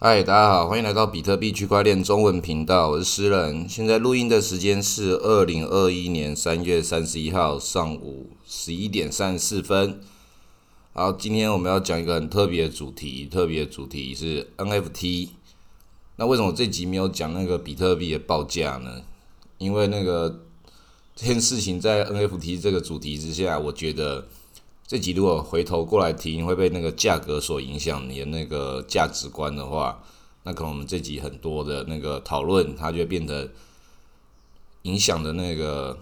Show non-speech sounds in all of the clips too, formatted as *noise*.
嗨，大家好，欢迎来到比特币区块链中文频道，我是诗人。现在录音的时间是二零二一年三月三十一号上午十一点三十四分。好，今天我们要讲一个很特别的主题，特别的主题是 NFT。那为什么这集没有讲那个比特币的报价呢？因为那个这件事情在 NFT 这个主题之下，我觉得。这集如果回头过来听，会被那个价格所影响你的那个价值观的话，那可能我们这集很多的那个讨论，它就会变得影响的那个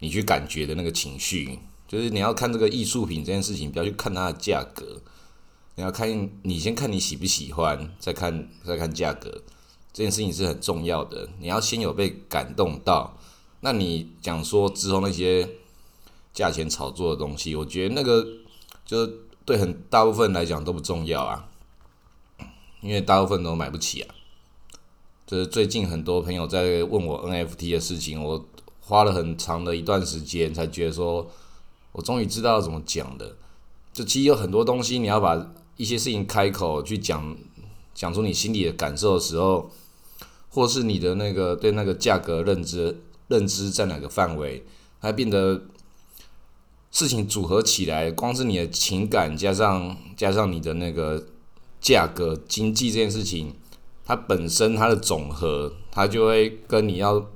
你去感觉的那个情绪，就是你要看这个艺术品这件事情，不要去看它的价格，你要看你先看你喜不喜欢，再看再看价格，这件事情是很重要的。你要先有被感动到，那你讲说之后那些。价钱炒作的东西，我觉得那个就是对很大部分来讲都不重要啊，因为大部分都买不起啊。就是最近很多朋友在问我 NFT 的事情，我花了很长的一段时间才觉得说，我终于知道怎么讲的。就其实有很多东西，你要把一些事情开口去讲，讲出你心里的感受的时候，或是你的那个对那个价格认知认知在哪个范围，它变得。事情组合起来，光是你的情感加上加上你的那个价格经济这件事情，它本身它的总和，它就会跟你要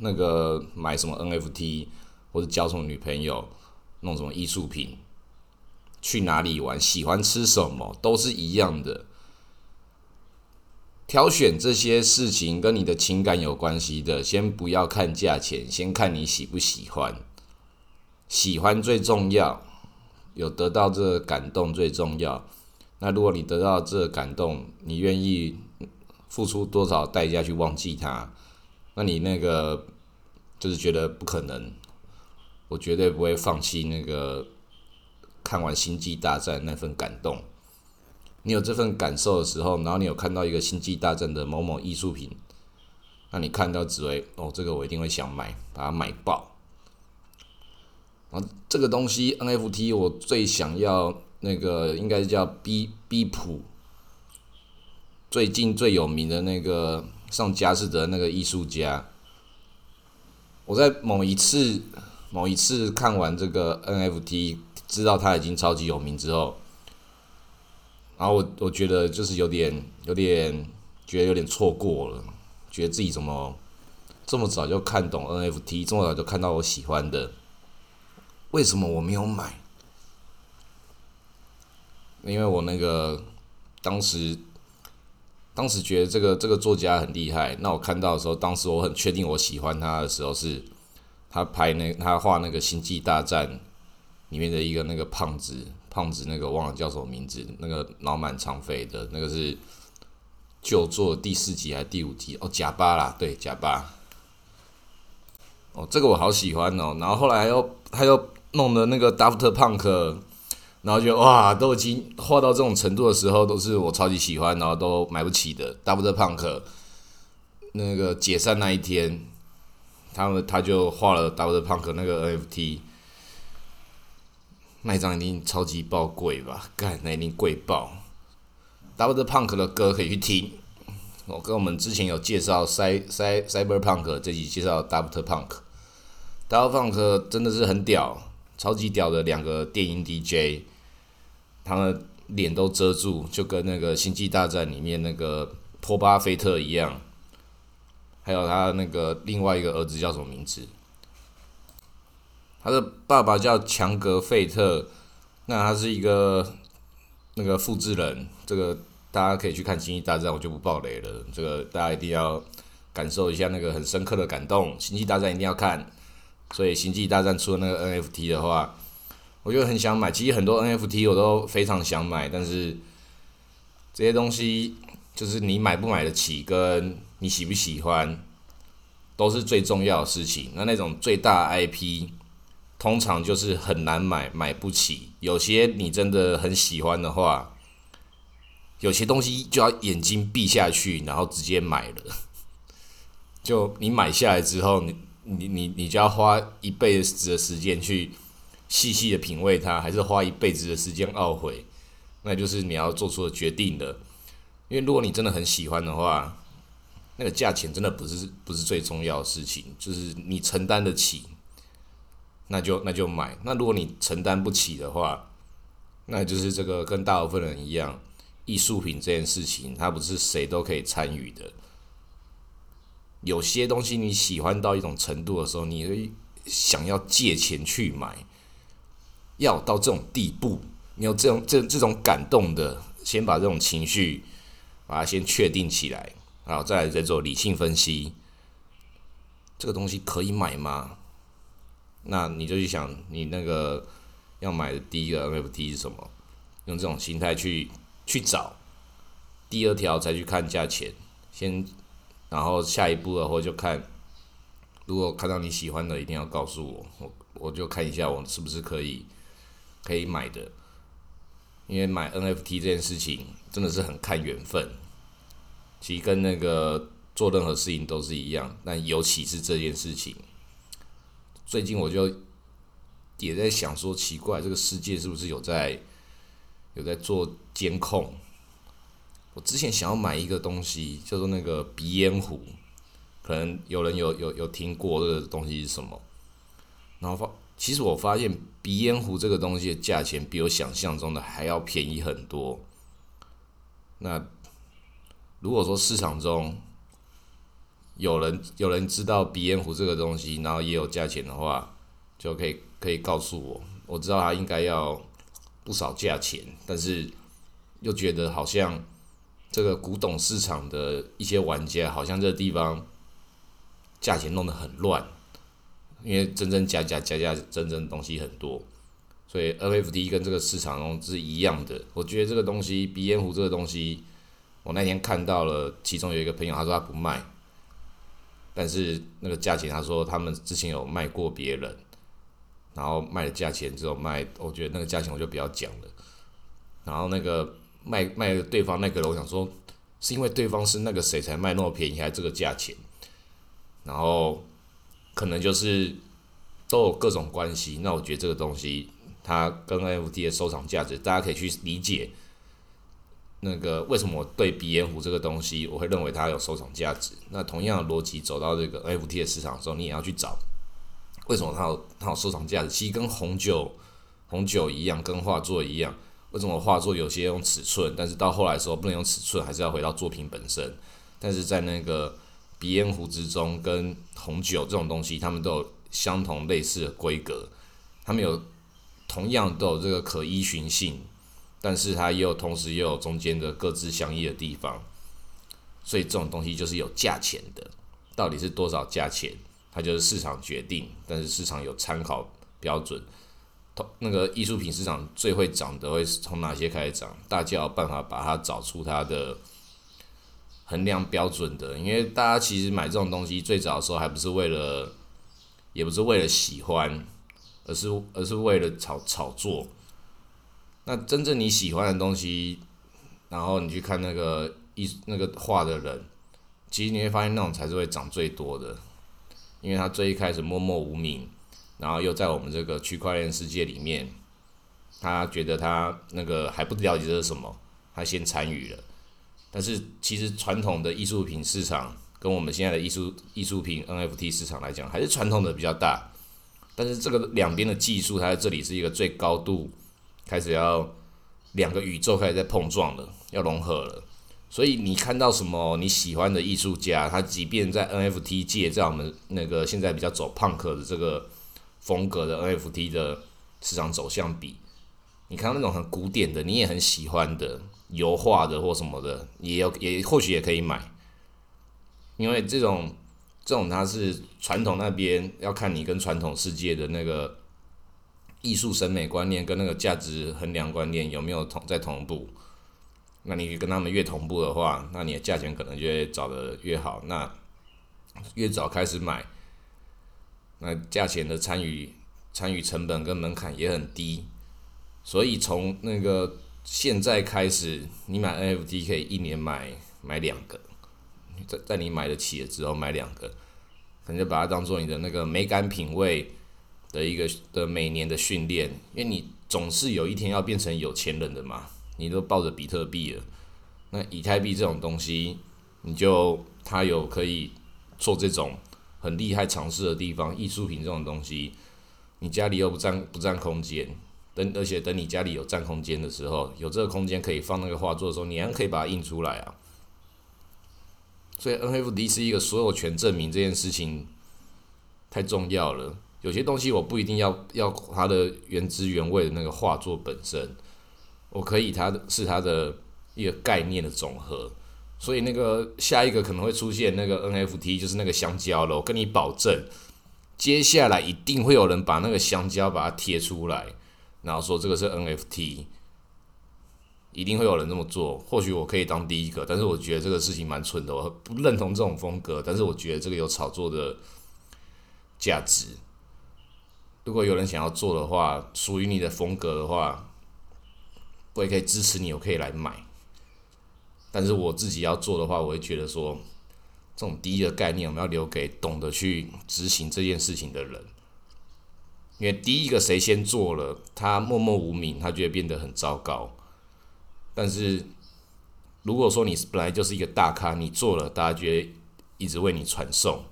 那个买什么 NFT 或者交什么女朋友、弄什么艺术品、去哪里玩、喜欢吃什么，都是一样的。挑选这些事情跟你的情感有关系的，先不要看价钱，先看你喜不喜欢。喜欢最重要，有得到这感动最重要。那如果你得到这感动，你愿意付出多少代价去忘记它？那你那个就是觉得不可能，我绝对不会放弃那个看完《星际大战》那份感动。你有这份感受的时候，然后你有看到一个《星际大战》的某某艺术品，那你看到只会哦，这个我一定会想买，把它买爆。啊，这个东西 NFT 我最想要那个应该是叫 B B 普，最近最有名的那个上佳士得那个艺术家，我在某一次某一次看完这个 NFT，知道他已经超级有名之后，然后我我觉得就是有点有点觉得有点错过了，觉得自己怎么这么早就看懂 NFT，这么早就看到我喜欢的。为什么我没有买？因为我那个当时，当时觉得这个这个作家很厉害。那我看到的时候，当时我很确定我喜欢他的时候，是他拍那他画那个《星际大战》里面的一个那个胖子，胖子那个忘了叫什么名字，那个脑满肠肥的那个是旧作第四集还是第五集？哦，假巴啦，对，假巴。哦，这个我好喜欢哦。然后后来又他又。弄的那个 Daft Punk，然后就哇，都已经画到这种程度的时候，都是我超级喜欢，然后都买不起的 Daft Punk。那个解散那一天，他们他就画了 Daft Punk 那个 NFT，那一张一定超级爆贵吧？干，那一定贵爆。Daft Punk 的歌可以去听，我跟我们之前有介绍 Cy Cy Cyberpunk 这集介绍 Daft Punk，Daft Punk 真的是很屌。超级屌的两个电音 DJ，他们脸都遮住，就跟那个《星际大战》里面那个托巴菲特一样。还有他那个另外一个儿子叫什么名字？他的爸爸叫强格费特，那他是一个那个复制人。这个大家可以去看《星际大战》，我就不爆雷了。这个大家一定要感受一下那个很深刻的感动，《星际大战》一定要看。所以《星际大战》出的那个 NFT 的话，我就很想买。其实很多 NFT 我都非常想买，但是这些东西就是你买不买得起，跟你喜不喜欢，都是最重要的事情。那那种最大 IP，通常就是很难买，买不起。有些你真的很喜欢的话，有些东西就要眼睛闭下去，然后直接买了。*laughs* 就你买下来之后，你。你你你就要花一辈子的时间去细细的品味它，还是花一辈子的时间懊悔？那就是你要做出的决定的。因为如果你真的很喜欢的话，那个价钱真的不是不是最重要的事情，就是你承担得起，那就那就买。那如果你承担不起的话，那就是这个跟大部分人一样，艺术品这件事情，它不是谁都可以参与的。有些东西你喜欢到一种程度的时候，你会想要借钱去买，要到这种地步，你有这种这这种感动的，先把这种情绪把它先确定起来，然后再来再做理性分析，这个东西可以买吗？那你就去想，你那个要买的第一个 NFT 是什么？用这种心态去去找，第二条才去看价钱，先。然后下一步的话就看，如果看到你喜欢的，一定要告诉我，我我就看一下我是不是可以可以买的。因为买 NFT 这件事情真的是很看缘分，其实跟那个做任何事情都是一样，但尤其是这件事情，最近我就也在想说，奇怪，这个世界是不是有在有在做监控？我之前想要买一个东西，叫做那个鼻烟壶，可能有人有有有听过这个东西是什么。然后发，其实我发现鼻烟壶这个东西的价钱比我想象中的还要便宜很多。那如果说市场中有人有人知道鼻烟壶这个东西，然后也有价钱的话，就可以可以告诉我，我知道它应该要不少价钱，但是又觉得好像。这个古董市场的一些玩家，好像这个地方价钱弄得很乱，因为真真假假、假假真真的东西很多，所以 NFT 跟这个市场是一样的。我觉得这个东西鼻烟壶这个东西，我那天看到了，其中有一个朋友他说他不卖，但是那个价钱他说他们之前有卖过别人，然后卖的价钱只有卖，我觉得那个价钱我就不要讲了，然后那个。卖卖对方那个人，我想说，是因为对方是那个谁才卖那么便宜，还这个价钱？然后可能就是都有各种关系。那我觉得这个东西，它跟 NFT 的收藏价值，大家可以去理解。那个为什么我对鼻烟壶这个东西，我会认为它有收藏价值？那同样的逻辑走到这个 NFT 的市场的时候，你也要去找为什么它有它有收藏价值？其实跟红酒红酒一样，跟画作一样。为什么画作有些用尺寸，但是到后来的时候不能用尺寸，还是要回到作品本身？但是在那个鼻烟壶之中，跟红酒这种东西，它们都有相同类似的规格，它们有同样都有这个可依循性，但是它也有同时也有中间的各自相异的地方，所以这种东西就是有价钱的，到底是多少价钱，它就是市场决定，但是市场有参考标准。那个艺术品市场最会涨的会从哪些开始涨？大家有办法把它找出它的衡量标准的，因为大家其实买这种东西最早的时候还不是为了，也不是为了喜欢，而是而是为了炒炒作。那真正你喜欢的东西，然后你去看那个艺那个画的人，其实你会发现那种才是会涨最多的，因为他最一开始默默无名。然后又在我们这个区块链世界里面，他觉得他那个还不了解这是什么，他先参与了。但是其实传统的艺术品市场跟我们现在的艺术艺术品 NFT 市场来讲，还是传统的比较大。但是这个两边的技术，它在这里是一个最高度开始要两个宇宙开始在碰撞了，要融合了。所以你看到什么你喜欢的艺术家，他即便在 NFT 界，在我们那个现在比较走 punk 的这个。风格的 NFT 的市场走向比，你看到那种很古典的，你也很喜欢的油画的或什么的，也有也或许也可以买，因为这种这种它是传统那边要看你跟传统世界的那个艺术审美观念跟那个价值衡量观念有没有同在同步，那你跟他们越同步的话，那你的价钱可能就会找的越好，那越早开始买。那价钱的参与参与成本跟门槛也很低，所以从那个现在开始，你买 NFT 可以一年买买两个，在在你买得起了之后买两个，可能就把它当做你的那个美感品味的一个的每年的训练，因为你总是有一天要变成有钱人的嘛，你都抱着比特币了，那以太币这种东西，你就它有可以做这种很厉害尝试的地方，艺术品这种东西，你家里又不占不占空间，等而且等你家里有占空间的时候，有这个空间可以放那个画作的时候，你还可以把它印出来啊。所以 NFT 是一个所有权证明这件事情太重要了。有些东西我不一定要要它的原汁原味的那个画作本身，我可以它是它的一个概念的总和。所以那个下一个可能会出现那个 NFT 就是那个香蕉了。我跟你保证，接下来一定会有人把那个香蕉把它贴出来，然后说这个是 NFT，一定会有人这么做。或许我可以当第一个，但是我觉得这个事情蛮蠢的，我不认同这种风格，但是我觉得这个有炒作的价值。如果有人想要做的话，属于你的风格的话，我也可以支持你，我可以来买。但是我自己要做的话，我会觉得说，这种第一个概念，我们要留给懂得去执行这件事情的人。因为第一个谁先做了，他默默无名，他就会变得很糟糕。但是如果说你本来就是一个大咖，你做了，大家觉得一直为你传送。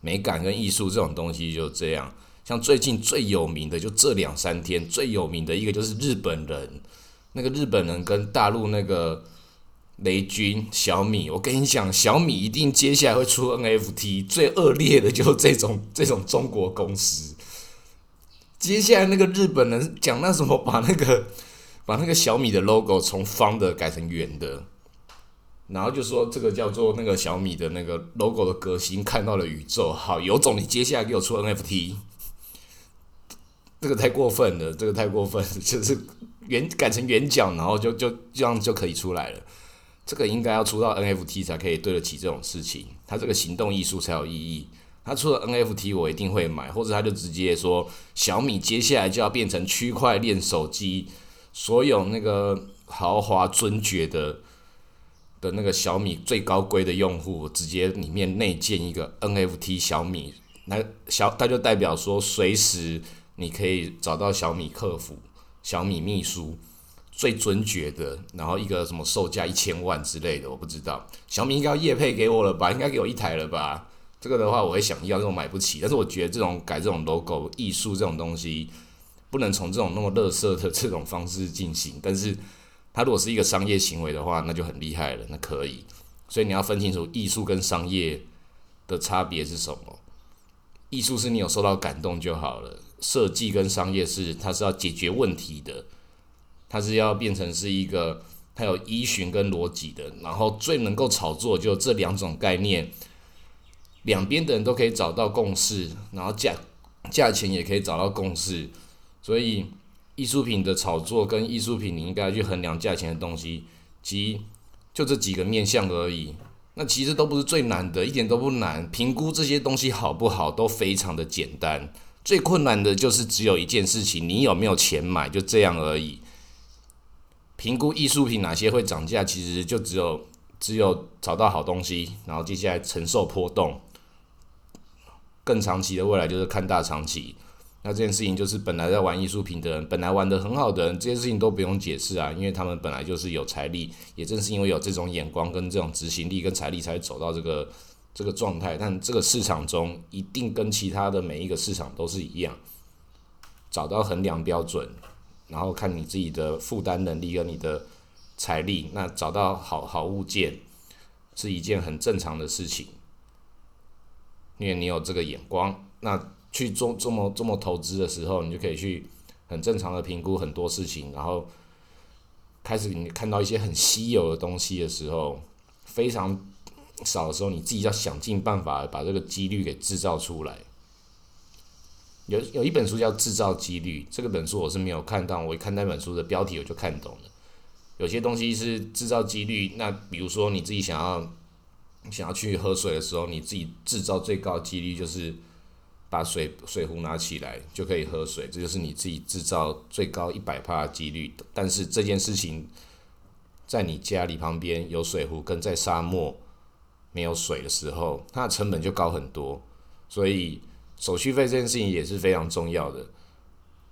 美感跟艺术这种东西就这样。像最近最有名的，就这两三天最有名的一个就是日本人，那个日本人跟大陆那个雷军小米，我跟你讲，小米一定接下来会出 NFT，最恶劣的就是这种 *laughs* 这种中国公司。接下来那个日本人讲那什么，把那个把那个小米的 logo 从方的改成圆的，然后就说这个叫做那个小米的那个 logo 的革新看到了宇宙。好，有种你接下来给我出 NFT。这个太过分了，这个太过分，就是圆改成圆角，然后就就这样就可以出来了。这个应该要出到 NFT 才可以对得起这种事情，他这个行动艺术才有意义。他出了 NFT，我一定会买，或者他就直接说小米接下来就要变成区块链手机，所有那个豪华尊爵的的那个小米最高规的用户，直接里面内建一个 NFT 小米，那小他就代表说随时。你可以找到小米客服、小米秘书最尊爵的，然后一个什么售价一千万之类的，我不知道。小米应该要业配给我了吧？应该给我一台了吧？这个的话我会想要，但我买不起。但是我觉得这种改这种 logo 艺术这种东西，不能从这种那么乐色的这种方式进行。但是它如果是一个商业行为的话，那就很厉害了，那可以。所以你要分清楚艺术跟商业的差别是什么。艺术是你有受到感动就好了。设计跟商业是，它是要解决问题的，它是要变成是一个它有依循跟逻辑的，然后最能够炒作就这两种概念，两边的人都可以找到共识，然后价价钱也可以找到共识，所以艺术品的炒作跟艺术品你应该去衡量价钱的东西，其就这几个面向而已，那其实都不是最难的，一点都不难，评估这些东西好不好都非常的简单。最困难的就是只有一件事情，你有没有钱买，就这样而已。评估艺术品哪些会涨价，其实就只有只有找到好东西，然后接下来承受波动。更长期的未来就是看大长期。那这件事情就是本来在玩艺术品的人，本来玩的很好的人，这些事情都不用解释啊，因为他们本来就是有财力，也正是因为有这种眼光跟这种执行力跟财力，才走到这个。这个状态，但这个市场中一定跟其他的每一个市场都是一样，找到衡量标准，然后看你自己的负担能力跟你的财力，那找到好好物件是一件很正常的事情，因为你有这个眼光，那去做这么这么投资的时候，你就可以去很正常的评估很多事情，然后开始你看到一些很稀有的东西的时候，非常。少的时候，你自己要想尽办法把这个几率给制造出来。有有一本书叫《制造几率》，这个本书我是没有看到，我一看那本书的标题我就看懂了。有些东西是制造几率，那比如说你自己想要想要去喝水的时候，你自己制造最高几率就是把水水壶拿起来就可以喝水，这就是你自己制造最高一百帕的几率。但是这件事情在你家里旁边有水壶，跟在沙漠。没有水的时候，它的成本就高很多，所以手续费这件事情也是非常重要的。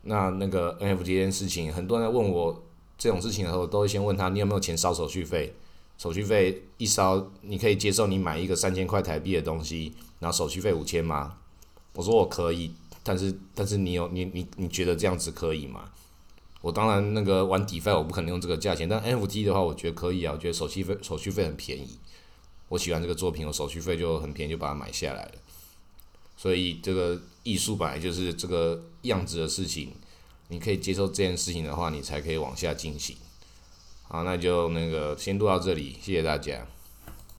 那那个 NFT 这件事情，很多人问我这种事情的时候，都会先问他你有没有钱烧手续费，手续费一烧，你可以接受你买一个三千块台币的东西，然后手续费五千吗？我说我可以，但是但是你有你你你觉得这样子可以吗？我当然那个玩 DeFi 我不可能用这个价钱，但 NFT 的话，我觉得可以啊，我觉得手续费手续费很便宜，我喜欢这个作品，我手续费就很便宜，就把它买下来了。所以这个艺术本来就是这个样子的事情，你可以接受这件事情的话，你才可以往下进行。好，那就那个先录到这里，谢谢大家。